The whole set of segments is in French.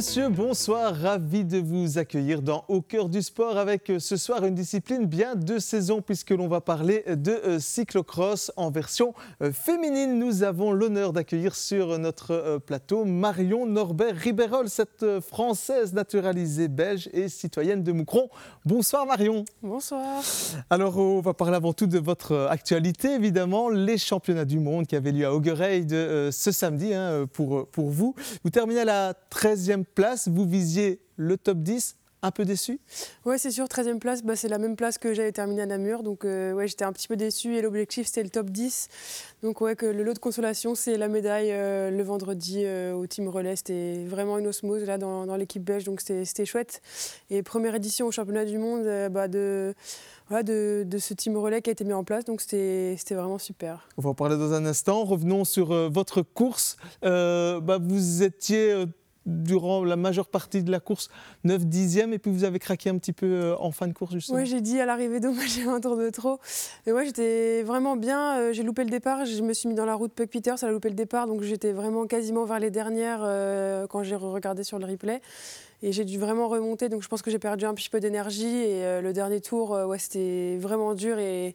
Monsieur, bonsoir, ravi de vous accueillir dans Au cœur du sport avec euh, ce soir une discipline bien de saison puisque l'on va parler de euh, cyclocross en version euh, féminine. Nous avons l'honneur d'accueillir sur notre plateau Marion Norbert Ribérol, cette Française naturalisée belge et citoyenne de Moucron. Bonsoir Marion. Bonsoir. Alors on va parler avant tout de votre actualité évidemment, les championnats du monde qui avaient lieu à Augureide ce samedi hein, pour, pour vous. Vous terminez à la 13e place, vous visiez le top 10 un peu déçu? Oui, c'est sûr, 13e place, bah, c'est la même place que j'avais terminé à Namur. Donc, euh, ouais, j'étais un petit peu déçu et l'objectif, c'était le top 10. Donc, ouais, que le lot de consolation, c'est la médaille euh, le vendredi euh, au Team Relais. C'était vraiment une osmose là, dans, l'équipe belge, donc c'était chouette. Et première édition au championnat du monde bah, de, de, de, ce Team Relais qui a été mis en place. Donc, c'était vraiment super. On va en parler dans un instant. Revenons sur votre course. Bah, vous étiez durant la majeure partie de la course 9 dixièmes et puis vous avez craqué un petit peu euh, en fin de course justement. Oui j'ai dit à l'arrivée dommage j'ai un tour de trop. Mais ouais j'étais vraiment bien euh, j'ai loupé le départ je me suis mis dans la route Puck Peter ça a loupé le départ donc j'étais vraiment quasiment vers les dernières euh, quand j'ai regardé sur le replay. Et j'ai dû vraiment remonter donc je pense que j'ai perdu un petit peu d'énergie et le dernier tour ouais c'était vraiment dur et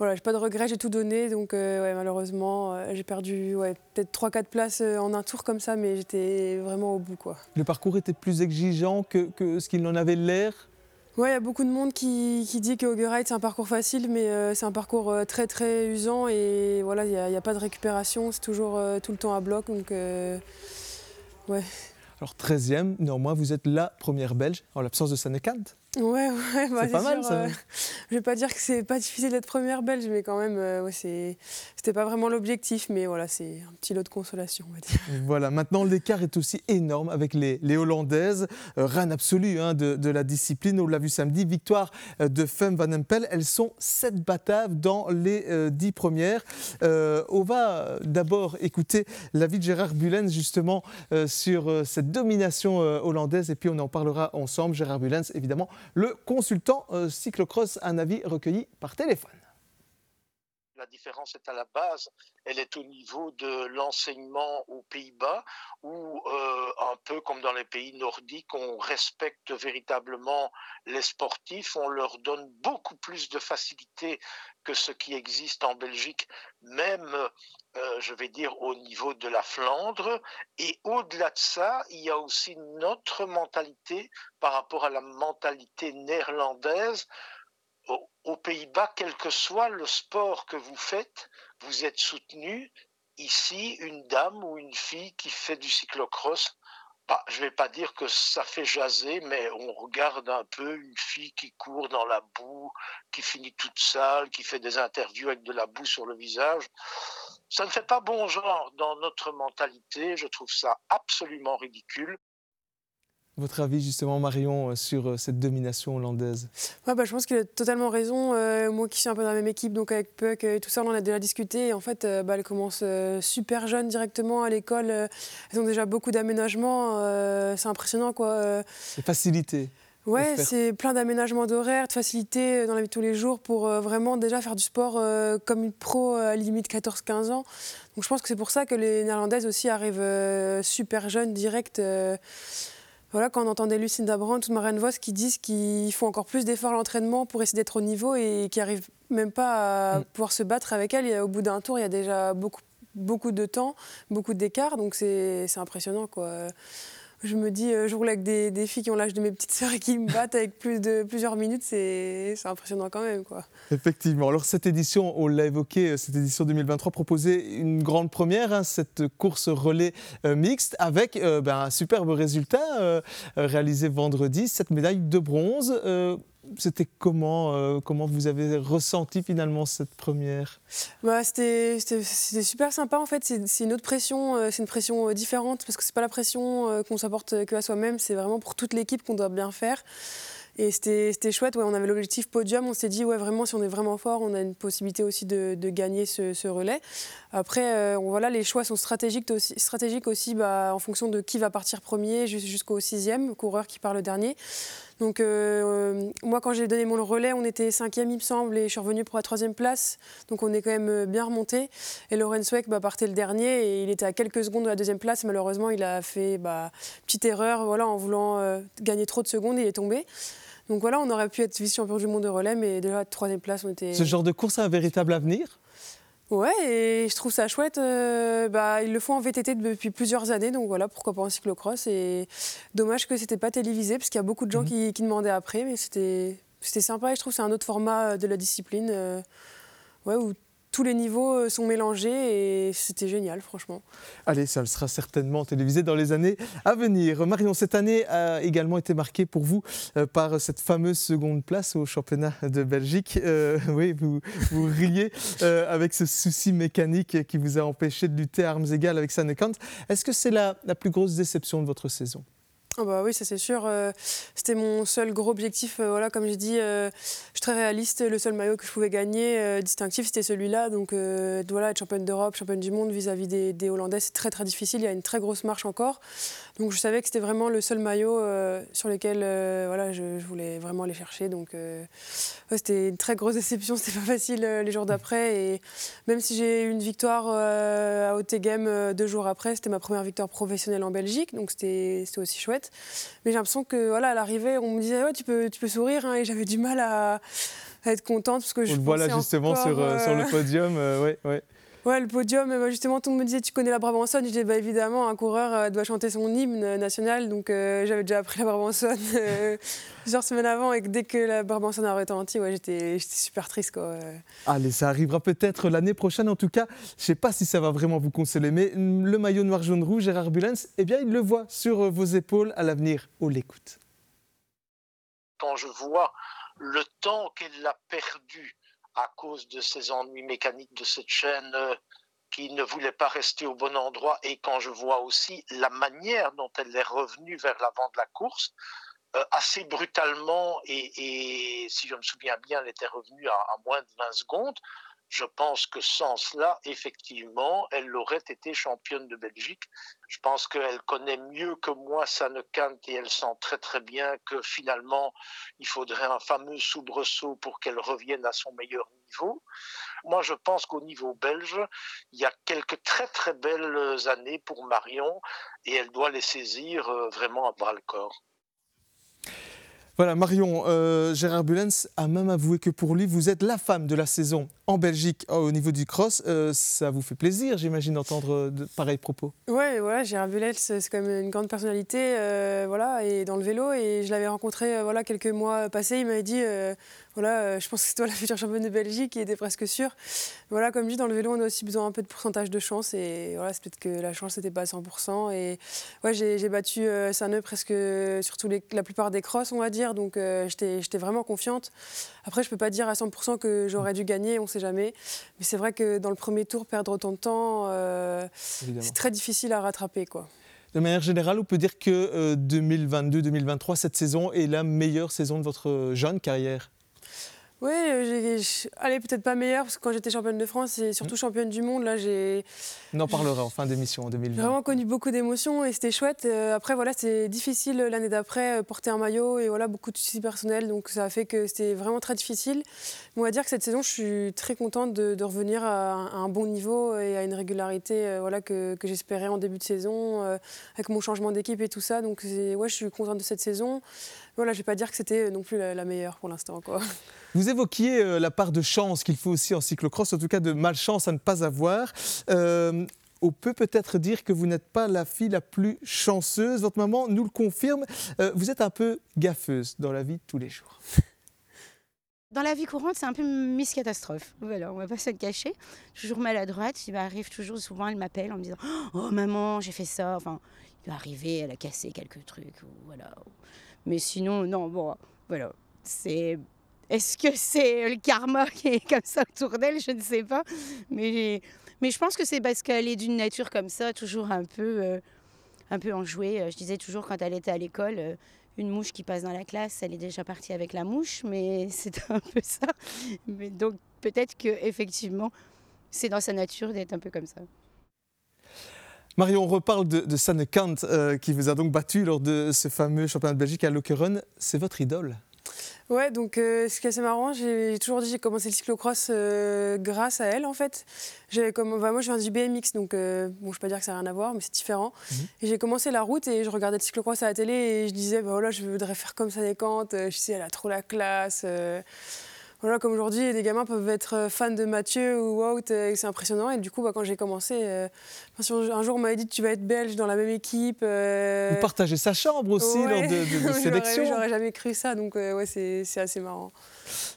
voilà, j'ai pas de regrets, j'ai tout donné. Donc, euh, malheureusement, euh, j'ai perdu ouais, peut-être 3-4 places euh, en un tour comme ça, mais j'étais vraiment au bout. Quoi. Le parcours était plus exigeant que, que ce qu'il en avait l'air? Oui, il y a beaucoup de monde qui, qui dit que Ride, c'est un parcours facile, mais c'est un parcours très très usant et voilà, il n'y a, a, pas de récupération, c'est toujours tout le temps à bloc. Donc, ouais. Alors 13e, néanmoins, vous êtes la première Belge en l'absence de Sanekant Ouais, ouais, bah, c'est pas mal ça. Euh, je vais pas dire que c'est pas difficile d'être première belge, mais quand même, euh, ouais, c'était pas vraiment l'objectif, mais voilà, c'est un petit lot de consolation, on va dire. Voilà, maintenant l'écart est aussi énorme avec les, les Hollandaises, euh, reine absolue hein, de, de, la discipline. On l'a vu samedi, victoire de Femme Van Empel. Elles sont sept bataves dans les dix premières. on va d'abord écouter l'avis de Gérard Bullens justement sur cette domination hollandaise, et puis on en parlera ensemble. Gérard Bullens, évidemment le consultant euh, cyclocross, un avis recueilli par téléphone. La différence est à la base, elle est au niveau de l'enseignement aux Pays-Bas, où euh, un peu comme dans les pays nordiques, on respecte véritablement les sportifs, on leur donne beaucoup plus de facilité que ce qui existe en Belgique, même, euh, je vais dire, au niveau de la Flandre. Et au-delà de ça, il y a aussi notre mentalité par rapport à la mentalité néerlandaise aux Pays-Bas, quel que soit le sport que vous faites, vous êtes soutenu. Ici, une dame ou une fille qui fait du cyclocross, je ne vais pas dire que ça fait jaser, mais on regarde un peu une fille qui court dans la boue, qui finit toute sale, qui fait des interviews avec de la boue sur le visage. Ça ne fait pas bon genre dans notre mentalité. Je trouve ça absolument ridicule. Votre avis justement Marion euh, sur euh, cette domination hollandaise? Ouais, bah, Je pense qu'il a totalement raison. Euh, moi qui suis un peu dans la même équipe, donc avec Puck et tout ça, on en a déjà discuté. en fait, bah, elles commencent super jeunes directement à l'école. elles ont déjà beaucoup d'aménagements. c'est impressionnant quoi. C'est facilité. Ouais, c'est plein d'aménagements d'horaire, de facilité dans la vie de tous les jours pour vraiment déjà faire du sport comme une pro à limite 14-15 ans. Donc je pense que c'est pour ça que les Néerlandaises aussi arrivent super jeunes, direct voilà, quand on entendait Lucinda Brandt ou Marianne Vos qui disent qu'ils font encore plus d'efforts à l'entraînement pour essayer d'être au niveau et qui n'arrivent même pas à mm. pouvoir se battre avec elle. Et au bout d'un tour, il y a déjà beaucoup, beaucoup de temps, beaucoup d'écart, donc c'est impressionnant. quoi je me dis, euh, je roule avec des, filles qui ont l'âge de mes petites sœurs et qui me battent avec plusieurs minutes, c'est impressionnant quand même. Quoi. Effectivement. Alors cette édition, on l'a évoqué, euh, cette édition 2023 proposait une grande première, hein, cette course relais euh, mixte avec ben, un superbe résultat réalisé vendredi, cette médaille de bronze c'était comment, euh, comment vous avez ressenti finalement cette première? Bah, C'était super sympa en fait, c'est une autre pression, euh, c'est une pression euh, différente parce que c'est pas la pression qu'on s'apporte que à soi-même, c'est vraiment pour toute l'équipe qu'on doit bien faire. Et c'était chouette, ouais, on avait l'objectif podium, on s'est dit ouais vraiment si on est vraiment fort, on a une possibilité aussi de, gagner ce, relais. Après, voilà, les choix sont stratégiques aussi, stratégiques aussi bah, en fonction de qui va partir premier jusqu'au sixième coureur qui part le dernier. Donc moi, quand j'ai donné mon relais, on était cinquième, il me semble, et je suis revenue pour la troisième place. Donc on est quand même bien remonté. Et Lorenz Weck bah, partait le dernier et il était à quelques secondes de la deuxième place. Malheureusement, il a fait bah, petite erreur voilà, en voulant gagner trop de secondes, il est tombé. Donc voilà, on aurait pu être vice-champion du monde de relais, mais déjà, troisième place, on était. Ce genre de course a un véritable avenir? Ouais, et je trouve ça chouette. Euh, bah, ils le font en VTT depuis plusieurs années, donc voilà, pourquoi pas en cyclocross. Et dommage que c'était pas télévisé, parce qu'il y a beaucoup de gens mhm. qui, demandaient après, mais c'était sympa et je trouve que c'est un autre format de la discipline. Euh, ouais, où tous les niveaux euh, sont mélangés et c'était génial, franchement. Allez, ça sera certainement télévisé dans les années à venir. Marion, cette année a également été marquée pour vous euh, par cette fameuse seconde place au championnat de Belgique. Euh, oui, vous, vous riez avec ce souci mécanique qui vous a empêché de lutter à armes égales avec Sanekant. Est-ce que c'est la plus grosse déception de votre saison? Ah bah oui, ça c'est sûr. Euh, c'était mon seul gros objectif. Euh, voilà, comme j'ai dit, euh, je suis très réaliste. Le seul maillot que je pouvais gagner distinctif, c'était celui-là. Donc voilà, être championne d'Europe, championne du monde vis-à-vis des, Hollandais, c'est très très difficile. Il y a une très grosse marche encore. Donc je savais que c'était vraiment le seul maillot sur lequel voilà, je, voulais vraiment aller chercher. Donc c'était une très grosse déception. C'était pas facile les jours d'après. Et même si j'ai eu une victoire à Game deux jours après, c'était ma première victoire professionnelle en Belgique. Donc c'était aussi chouette. Mais j'ai l'impression que voilà, à l'arrivée, on me disait ouais, tu peux, tu peux sourire, hein, et j'avais du mal à, être contente parce que je. Voilà justement sur, euh, sur, le euh, podium, euh, ouais, ouais. Ouais, le podium, justement, tout le monde me disait Tu connais la Brabançonne Je disais bah, Évidemment, un coureur doit chanter son hymne national. Donc, j'avais déjà appris la Brabançonne plusieurs semaines avant. Et dès que la Brabançonne a retenti, ouais, j'étais super triste. Quoi. Allez, ça arrivera peut-être l'année prochaine. En tout cas, je ne sais pas si ça va vraiment vous consoler. Mais le maillot noir-jaune-rouge, Gérard Bulens, eh bien, il le voit sur vos épaules à l'avenir. On l'écoute. Quand je vois le temps qu'elle a perdu à cause de ces ennuis mécaniques de cette chaîne euh, qui ne voulait pas rester au bon endroit. Et quand je vois aussi la manière dont elle est revenue vers l'avant de la course, euh, assez brutalement et, si je me souviens bien, elle était revenue à, à moins de 20 secondes je pense que sans cela, effectivement, elle aurait été championne de Belgique. Je pense qu'elle connaît mieux que moi Sanne Kant et elle sent très très bien que finalement, il faudrait un fameux soubresaut pour qu'elle revienne à son meilleur niveau. Moi, je pense qu'au niveau belge, il y a quelques très très belles années pour Marion et elle doit les saisir euh, vraiment à bras le corps. Voilà, Marion, euh, Gérard Bulens a même avoué que pour lui, vous êtes la femme de la saison en Belgique euh, au niveau du cross. Euh, ça vous fait plaisir, j'imagine, d'entendre de pareils propos Oui, voilà, Gérard Bulens, c'est quand même une grande personnalité voilà, et dans le vélo. Et je l'avais rencontré voilà, quelques mois passés. Il m'avait dit voilà, je pense que c'est toi la future championne de Belgique, il était presque sûr. Voilà, comme je dis, dans le vélo, on a aussi besoin un peu de pourcentage de chance. Et voilà, c'est peut-être que la chance n'était pas à 100%. Et ouais, j'ai battu Saneux presque sur la plupart des crosses, on va dire. Donc euh, j'étais vraiment confiante. Après, je ne peux pas dire à 100% que j'aurais dû gagner, on ne sait jamais. Mais c'est vrai que dans le premier tour, perdre autant de temps, euh, c'est très difficile à rattraper. Quoi. De manière générale, on peut dire que 2022-2023, euh, cette saison est la meilleure saison de votre jeune carrière? Oui, euh, allez, peut-être pas meilleure, parce que quand j'étais championne de France et surtout mm. championne du monde, là, j'ai. On en parlera en fin d'émission en 2020. J'ai vraiment connu beaucoup d'émotions et c'était chouette. Euh, après, voilà, c'est difficile l'année d'après, euh, porter un maillot et voilà, beaucoup de soucis personnels, donc ça a fait que c'était vraiment très difficile. on va dire que cette saison, je suis très contente de, revenir à un, bon niveau et à une régularité voilà, que, j'espérais en début de saison, avec mon changement d'équipe et tout ça. Donc, ouais, je suis contente de cette saison. Voilà, je ne vais pas dire que c'était non plus la, meilleure pour l'instant. Vous évoquiez euh, la part de chance qu'il faut aussi en cyclocross, en tout cas de malchance à ne pas avoir. Euh, on peut peut-être dire que vous n'êtes pas la fille la plus chanceuse. Votre maman nous le confirme. Euh, vous êtes un peu gaffeuse dans la vie de tous les jours. Dans la vie courante, c'est un peu Miss Catastrophe. Voilà, on va pas se le cacher. Toujours maladroite. Il m'arrive toujours, souvent, elle m'appelle en me disant Oh maman, j'ai fait ça. Enfin, il va arriver, elle a cassé quelques trucs. voilà. Mais sinon, non, bon, voilà. C'est est-ce que c'est le karma qui est comme ça autour d'elle? Je ne sais pas. Mais, mais je pense que c'est parce qu'elle est d'une nature comme ça, toujours un peu, euh, un peu enjouée. Je disais toujours quand elle était à l'école, euh, une mouche qui passe dans la classe, elle est déjà partie avec la mouche, mais c'est un peu ça. Mais donc peut-être que effectivement, c'est dans sa nature d'être un peu comme ça. Marion, on reparle de, de Sanne Kant, euh, qui vous a donc battu lors de ce fameux championnat de Belgique à Lokeren. C'est votre idole Ouais, donc euh, ce qui est assez marrant, j'ai toujours dit j'ai commencé le cyclocross euh, grâce à elle en fait. Comme, bah, moi je viens du BMX, donc euh, bon, je peux pas dire que ça n'a rien à voir, mais c'est différent. Mhm. Et j'ai commencé la route et je regardais le cyclocross à la télé et je disais, bah, voilà, je voudrais faire comme ça des cantes, je sais, elle a trop la classe voilà, comme aujourd'hui, des gamins peuvent être euh, fans de Mathieu ou Wout, et c'est impressionnant. Et du coup, bah, quand j'ai commencé, euh, un jour, on m'avait dit tu vas être belge dans la même équipe. Euh... Vous partagez sa chambre aussi lors de, de, de sélection. J'aurais jamais cru ça, donc euh, ouais, c'est assez marrant.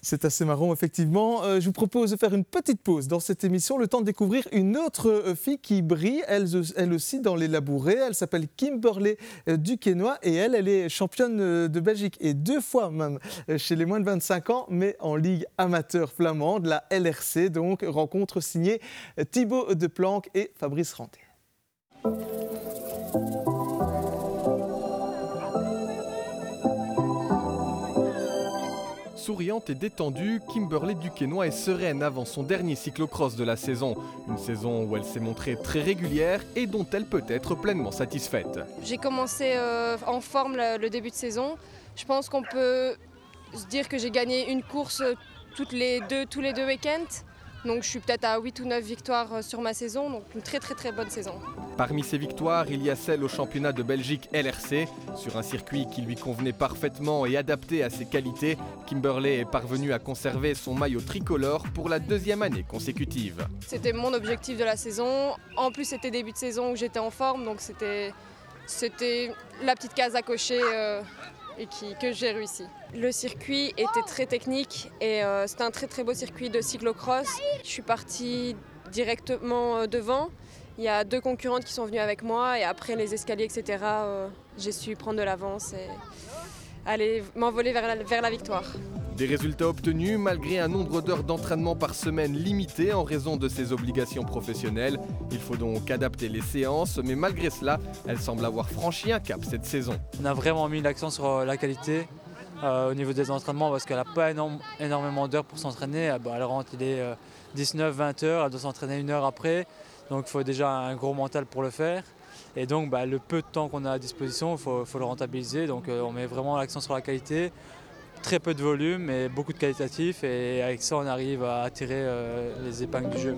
C'est assez marrant, effectivement. Euh, je vous propose de faire une petite pause dans cette émission, le temps de découvrir une autre euh, fille qui brille, elle, elle aussi dans les labourés. Elle s'appelle Kimberley euh, Duquesnoy et elle, elle est championne de Belgique et deux fois même chez les moins de 25 ans, mais en ligue amateur flamande, la LRC. Donc, rencontre signée Thibaut Deplanque et Fabrice Ranté. Souriante et détendue, Kimberley Duquesnoy est sereine avant son dernier cyclocross de la saison. Une saison où elle s'est montrée très régulière et dont elle peut être pleinement satisfaite. J'ai commencé euh, en forme le, début de saison. Je pense qu'on peut se dire que j'ai gagné une course toutes les deux, tous les deux week-ends. Donc je suis peut-être à 8 ou 9 victoires euh, sur ma saison, donc une très très très bonne saison. Parmi ces victoires, il y a celle au championnat de Belgique LRC. Sur un circuit qui lui convenait parfaitement et adapté à ses qualités, Kimberley est parvenu à conserver son maillot tricolore pour la deuxième année consécutive. C'était mon objectif de la saison. En plus c'était début de saison où j'étais en forme, donc c'était, c'était la petite case à cocher. Euh, et qui, que j'ai réussi. Le circuit était très technique et euh, c'était un très très beau circuit de cyclocross. Je suis partie directement euh, devant. Il y a deux concurrentes qui sont venues avec moi et après les escaliers, etc., euh, j'ai su prendre de l'avance et aller m'envoler vers la, vers la victoire. Des résultats obtenus malgré un nombre d'heures d'entraînement par semaine limité en raison de ses obligations professionnelles. Il faut donc adapter les séances, mais malgré cela, elle semble avoir franchi un cap cette saison. On a vraiment mis l'accent sur euh, la qualité euh, au niveau des entraînements parce qu'elle n'a pas énormément d'heures pour s'entraîner. Ah, bah, elle rentre, il est 19-20 euh, heures, elle doit s'entraîner une heure après. Donc il faut déjà un gros mental pour le faire. Et donc bah, le peu de temps qu'on a à disposition, il faut, faut, le rentabiliser. Donc on met vraiment l'accent sur la qualité très peu de volume mais beaucoup de qualitatif et avec ça on arrive à attirer euh, les épingles du jeu.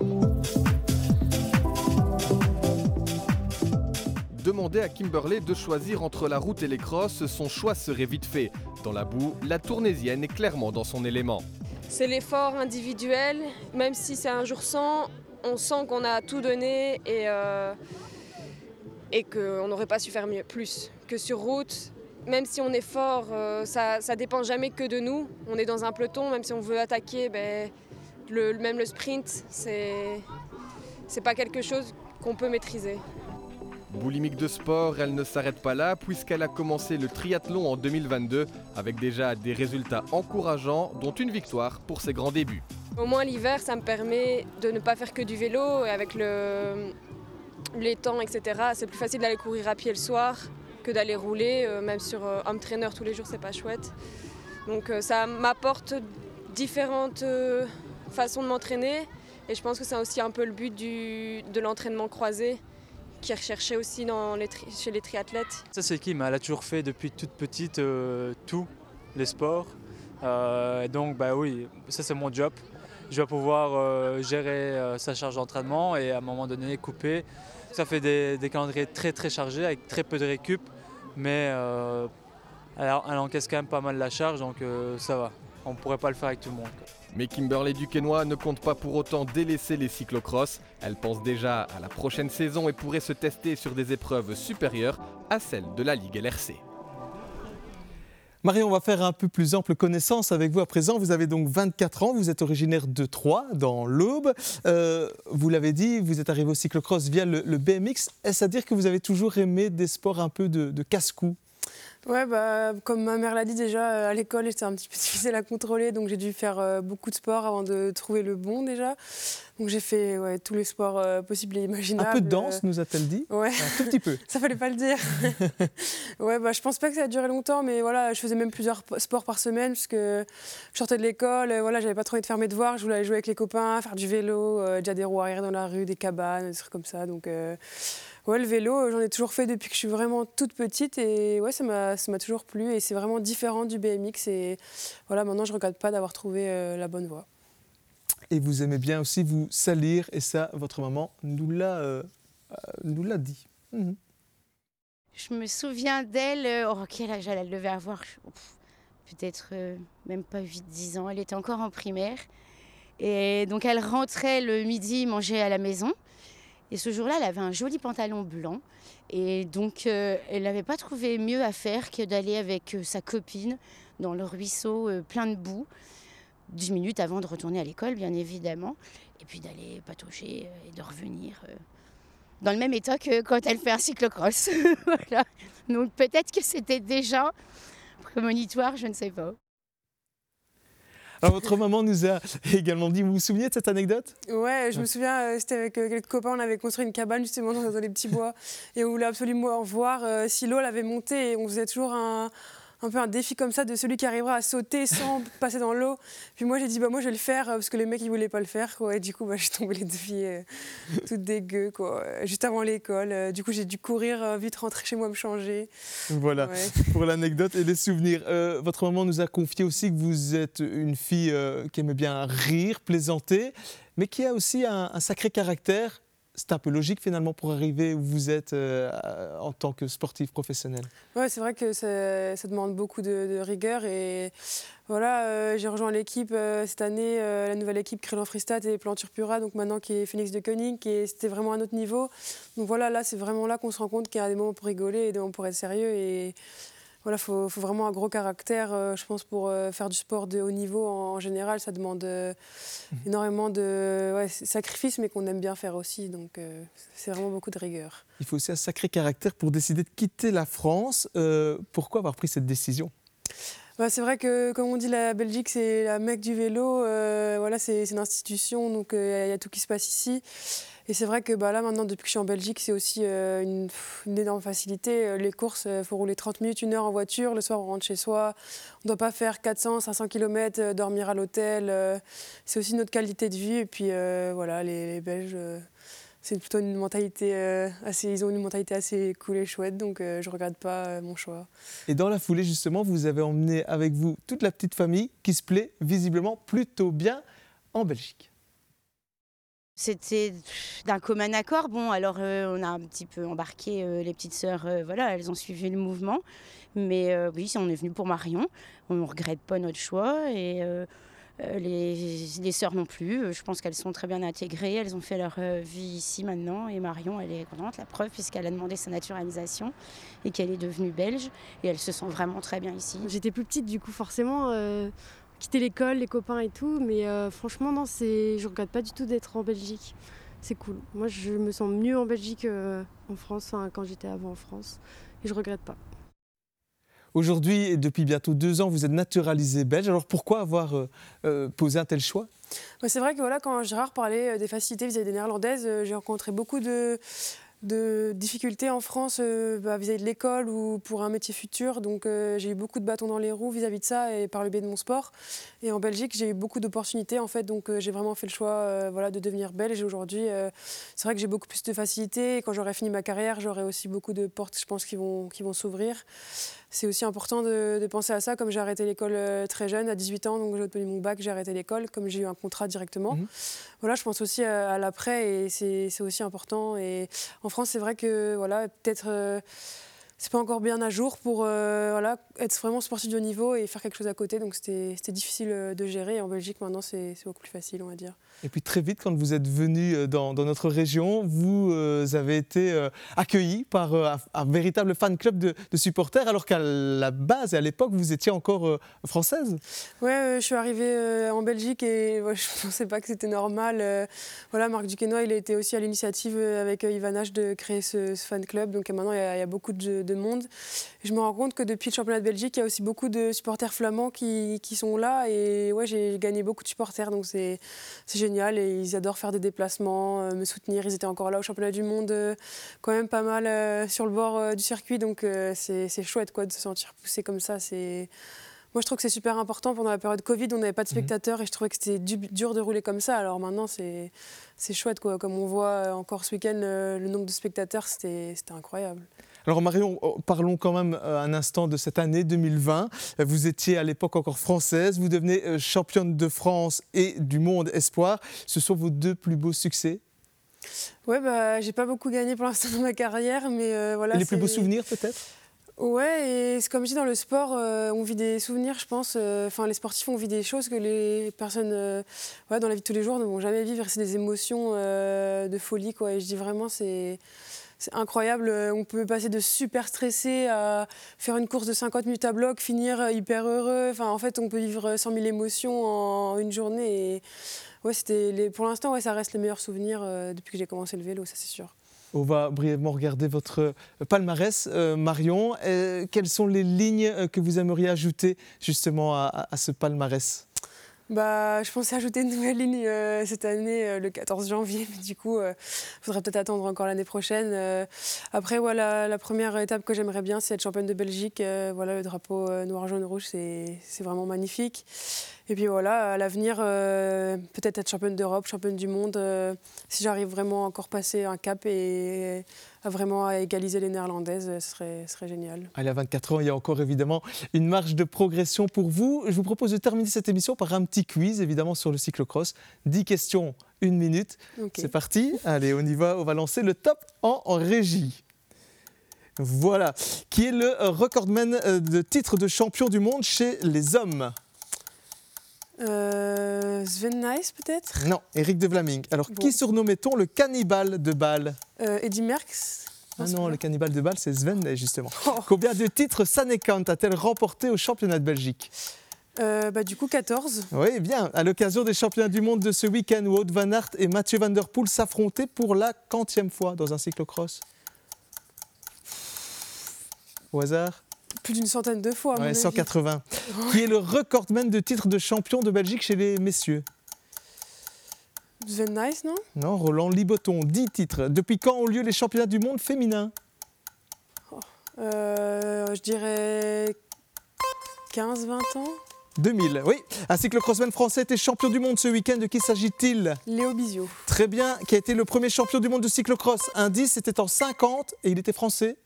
Demander à Kimberley de choisir entre la route et les crosses, son choix serait vite fait. Dans la boue, la tournésienne est clairement dans son élément. C'est l'effort individuel, même si c'est un jour sans, on sent qu'on a tout donné et, euh, et qu'on n'aurait pas su faire mieux, plus que sur route même si on est fort, euh, ça, ne dépend jamais que de nous. On est dans un peloton, même si on veut attaquer, ben, le, même le sprint, c'est c'est pas quelque chose qu'on peut maîtriser. Boulimique de sport, elle ne s'arrête pas là puisqu'elle a commencé le triathlon en 2022 avec déjà des résultats encourageants, dont une victoire pour ses grands débuts. Au moins l'hiver, ça me permet de ne pas faire que du vélo et avec le, les temps, etc. C'est plus facile d'aller courir à pied le soir que d'aller rouler, euh, même sur euh, home trainer tous les jours, c'est pas chouette. Donc euh, ça m'apporte différentes façons de m'entraîner et je pense que c'est aussi un peu le but de l'entraînement croisé qui est recherché aussi chez les triathlètes. Ça c'est qui Elle a toujours fait depuis toute petite tout, les sports. donc bah oui, ça c'est mon job. Je vais pouvoir gérer sa charge d'entraînement et à un moment donné couper. Ça fait des, des, calendriers très très chargés avec très peu de récup mais euh, elle, encaisse quand même pas mal la charge, donc euh, ça va. On ne pourrait pas le faire avec tout le monde. Mais Kimberley Duquesnoy ne compte pas pour autant délaisser les cyclocross. Elle pense déjà à la prochaine saison et pourrait se tester sur des épreuves supérieures à celles de la Ligue LRC. Marie, on va faire un peu plus ample connaissance avec vous à présent. Vous avez donc 24 ans, vous êtes originaire de Troyes, dans l'Aube. Euh, vous l'avez dit, vous êtes arrivé au cyclocross via le, BMX. Est-ce à dire que vous avez toujours aimé des sports un peu de, de casse-cou? Ouais, bah, comme ma mère l'a dit déjà, euh, à l'école, c'était un petit peu difficile à contrôler, donc j'ai dû faire euh, beaucoup de sport avant de trouver le bon déjà. Donc j'ai fait ouais, tous les sports euh, possibles et imaginables. Un peu de danse, nous a-t-elle dit Ouais. Un tout petit peu. ça fallait pas le dire. ouais, bah, je pense pas que ça a duré longtemps, mais voilà, je faisais même plusieurs sports par semaine, parce que je sortais de l'école, voilà, j'avais pas trop envie de faire mes devoirs, je voulais aller jouer avec les copains, faire du vélo, déjà des roues arrière dans la rue, des cabanes, des trucs comme ça. Donc ouais, le vélo, j'en ai toujours fait depuis que je suis vraiment toute petite et ouais, ça m'a toujours plu et c'est vraiment différent du BMX et voilà, maintenant je ne regrette pas d'avoir trouvé la bonne voie. Et vous aimez bien aussi vous salir et ça, votre maman nous l'a nous l'a dit. Mhm. Je me souviens d'elle, oh, quel âge elle devait avoir Peut-être même pas 8-10 ans, elle était encore en primaire. Et donc elle rentrait le midi manger à la maison. Et ce jour-là, elle avait un joli pantalon blanc. Et donc, euh, elle n'avait pas trouvé mieux à faire que d'aller avec euh, sa copine dans le ruisseau euh, plein de boue, dix minutes avant de retourner à l'école, bien évidemment. Et puis d'aller patauger et de revenir dans le même état que quand elle fait un cyclocross. voilà. Donc, peut-être que c'était déjà prémonitoire, je ne sais pas. Alors, votre maman nous a également dit, vous vous souvenez de cette anecdote? Ouais, je me souviens, euh, c'était avec euh, quelques copains, on avait construit une cabane justement dans, les petits bois et on voulait absolument voir euh, si l'eau l'avait monté et on faisait toujours un, un peu un défi comme ça de celui qui arrivera à sauter sans passer dans l'eau. Puis moi j'ai dit bah moi je vais le faire parce que les mecs ils voulaient pas le faire quoi. Et du coup bah, j'ai tombé les deux filles toutes dégueu quoi. Juste avant l'école. du coup j'ai dû courir vite rentrer chez moi me changer. Voilà pour l'anecdote et les souvenirs. Euh, votre maman nous a confié aussi que vous êtes une fille euh, qui aime bien rire, plaisanter, mais qui a aussi un sacré caractère c'est un peu logique finalement pour arriver où vous êtes euh, en tant que sportif professionnel? Ouais, c'est vrai que ça, demande beaucoup de, rigueur et voilà, euh, j'ai rejoint l'équipe euh, cette année, la nouvelle équipe Crélan Freestat et Planture Pura, donc maintenant qui est Phoenix de Koenig, et c'était vraiment un autre niveau. Donc voilà, là c'est vraiment là qu'on se rend compte qu'il y a des moments pour rigoler et des moments pour être sérieux et voilà, faut, faut, vraiment un gros caractère, euh, je pense, pour euh, faire du sport de haut niveau. En, général, ça demande euh, mhm. énormément de ouais, sacrifices, mais qu'on aime bien faire aussi. Donc, c'est vraiment beaucoup de rigueur. Il faut aussi un sacré caractère pour décider de quitter la France. pourquoi avoir pris cette décision? Bah, c'est vrai que, comme on dit, la Belgique, c'est la mecque du vélo. voilà, c'est une institution, donc il y a tout qui se passe ici. Et c'est vrai que bah, là, maintenant, depuis que je suis en Belgique, c'est aussi euh, une, énorme facilité. Euh, les courses, il euh, faut rouler 30 minutes, une heure en voiture. Le soir, on rentre chez soi. On ne doit pas faire 400, 500 km, dormir à l'hôtel. c'est aussi notre qualité de vie. Et puis, voilà, les, Belges c'est plutôt une mentalité assez, ils ont une mentalité assez cool et chouette, donc je je regrette pas mon choix. Et dans la foulée, justement, vous avez emmené avec vous toute la petite famille qui se plaît visiblement plutôt bien en Belgique. C'était d'un commun accord. Bon, alors euh, on a un petit peu embarqué euh, les petites sœurs, euh, voilà, elles ont suivi le mouvement. Mais oui, on est venu pour Marion. On ne regrette pas notre choix et les, les sœurs non plus. Je pense qu'elles sont très bien intégrées. Elles ont fait leur vie ici maintenant. Et Marion, elle est contente, la preuve, puisqu'elle a demandé sa naturalisation et qu'elle est devenue belge. Et elle se sent vraiment très bien ici. J'étais plus petite, du coup, forcément quitter l'école, les copains et tout. Mais euh, franchement, non, c'est, je regrette pas du tout d'être en Belgique. C'est cool. Moi, je me sens mieux en Belgique qu'en euh, France, quand j'étais avant en France. Et je regrette pas. Aujourd'hui, et depuis bientôt deux ans, vous êtes naturalisé belge. Alors pourquoi avoir euh, posé un tel choix? C'est vrai que voilà, quand Gérard parlait des facilités vis-à-vis des néerlandaises, j'ai rencontré beaucoup de, de difficultés en France euh, bah, vis-à-vis de l'école ou pour un métier futur. Donc euh, j'ai eu beaucoup de bâtons dans les roues vis-à-vis de ça et par le biais de mon sport. Et en Belgique, j'ai eu beaucoup d'opportunités en fait. Donc euh, j'ai vraiment fait le choix voilà, de devenir belge. Aujourd'hui, c'est vrai que j'ai beaucoup plus de facilité. quand j'aurai fini ma carrière, j'aurai aussi beaucoup de portes, je pense, qui vont, qui vont s'ouvrir c'est aussi important de, penser à ça. Comme j'ai arrêté l'école euh, très jeune, à 18 ans, donc j'ai obtenu mon bac, j'ai arrêté l'école, comme j'ai eu un contrat directement. Mhm. Voilà, je pense aussi à, l'après et c'est aussi important. Et en France, c'est vrai que voilà, peut-être. Euh, c'est pas encore bien à jour pour euh, voilà, être vraiment sportif de haut niveau et faire quelque chose à côté. Donc c'était difficile de gérer. en Belgique, maintenant, c'est beaucoup plus facile, on va dire. Et puis très vite, quand vous êtes venu euh, dans, notre région, vous euh, avez été euh, accueilli par un, véritable fan club de, supporters, alors qu'à la base et à l'époque, vous étiez encore française. Oui, je suis arrivée en Belgique et je ne pensais pas que c'était normal. voilà, Marc Duquesnoy, il a été aussi à l'initiative avec Ivan H de créer ce, fan club. Donc maintenant, il y a, beaucoup de, monde. je me rends compte que depuis le championnat de Belgique, il y a aussi beaucoup de supporters flamands qui, qui sont là. Et ouais, j'ai gagné beaucoup de supporters. Donc c'est génial et ils adorent faire des déplacements, euh, me soutenir. Ils étaient encore là au championnat du monde, euh, quand même pas mal euh, sur le bord du circuit, donc c'est chouette quoi, de se sentir poussé comme ça. C'est Moi, je trouve que c'est super important. Pendant la période Covid, on n'avait pas de Mhm. spectateurs et je trouvais que c'était du- dur de rouler comme ça. Alors maintenant, c'est chouette. Quoi. Comme on voit encore ce week-end, euh, le nombre de spectateurs, c'était incroyable. Alors Marion, oh, parlons quand même euh, un instant de cette année 2020. Euh, Vous étiez à l'époque encore française, vous devenez euh, championne de France et du monde espoir. Ce sont vos deux plus beaux succès? Ouais, bah, j'ai pas beaucoup gagné pour l'instant dans ma carrière, mais euh, voilà. et les plus beaux souvenirs peut-être? Ouais, et c'est comme je dis dans le sport, euh, on vit des souvenirs, je pense. euh, Enfin, les sportifs, on vit des choses que les personnes euh, ouais, dans la vie de tous les jours ne vont jamais vivre. C'est des émotions de folie, quoi. Et je dis vraiment, c'est. Incroyable, on peut passer de super stressé à faire une course de 50 minutes à bloc, finir hyper heureux. Enfin, en fait, on peut vivre 100 000 émotions en une journée. Ouais, pour l'instant, ouais, ça reste les meilleurs souvenirs depuis que j'ai commencé le vélo, ça c'est sûr. On va brièvement regarder votre euh, palmarès, euh, Marion. Euh, quelles sont les lignes euh, que vous aimeriez ajouter justement à, ce palmarès? Bah, je pensais ajouter une nouvelle ligne euh, cette année, euh, le 14 janvier, mais du coup, il faudra peut-être attendre encore l'année prochaine. Euh, après, voilà, la première étape que j'aimerais bien, c'est être championne de Belgique. Euh, voilà, le drapeau euh, noir, jaune, rouge, c'est vraiment magnifique. Et puis voilà, à l'avenir, euh, peut-être être championne d'Europe, championne du monde, euh, si j'arrive vraiment à encore passer un cap et à vraiment à égaliser les néerlandaises, ce serait, génial. Allez, à 24 ans, il y a encore évidemment une marge de progression pour vous. Je vous propose de terminer cette émission par un petit quiz, évidemment, sur le cyclocross. 10 questions, une minute. C'est parti. Allez, on y va. On va lancer le top en, en régie. Voilà. Qui est le recordman euh, de titre de champion du monde chez les hommes? Euh, Sven Nys, peut-être? Non, Eric de Vlaming. Alors, Bon. qui surnommait-on le cannibale de Bâle? Euh, Eddie Merckx Ah non, le cannibale de Bâle, c'est Sven, justement. Oh. Combien de titres Sanekant a-t-elle remporté au championnat de Belgique? Euh, bah, Du coup, 14. Oui, bien. À l'occasion des championnats du monde de ce week-end où Aude Van Aert et Mathieu Van Der Poel s'affrontaient pour la quantième fois dans un cyclocross Au hasard Plus d'une centaine de fois. Ouais, avis. 180. Qui est le recordman de titre de champion de Belgique chez les messieurs Sven Nys, non? Non, Roland Liboton, 10 titres. Depuis quand ont lieu les championnats du monde féminins Euh, Je dirais 15-20 ans. 2000, oui. Un cyclocrossman français était champion du monde ce week-end. De qui s'agit-il? Léo Bizio. Très bien. Qui a été le premier champion du monde de cyclocross? Indice, c'était en 50 et il était français?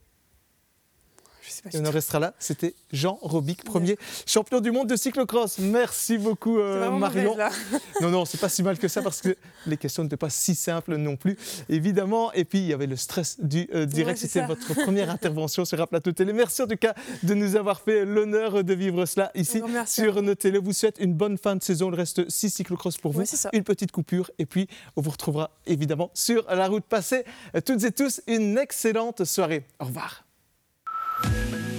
Et on en restera là. C'était Jean Robic, premier champion du monde de cyclocross. Merci beaucoup, euh, Marion. Non, non, c'est pas si mal que ça parce que les questions n'étaient pas si simples non plus, évidemment. Et puis, il y avait le stress du euh, direct. Ouais, C'était votre première intervention sur un plateau télé. Merci en tout cas de nous avoir fait l'honneur de vivre cela ici sur nos télé. vous souhaite une bonne fin de saison. Il reste six cyclocross pour vous. Une petite coupure. Et puis, on vous retrouvera évidemment sur la route passée. Toutes et tous, une excellente soirée. Au revoir. Bye.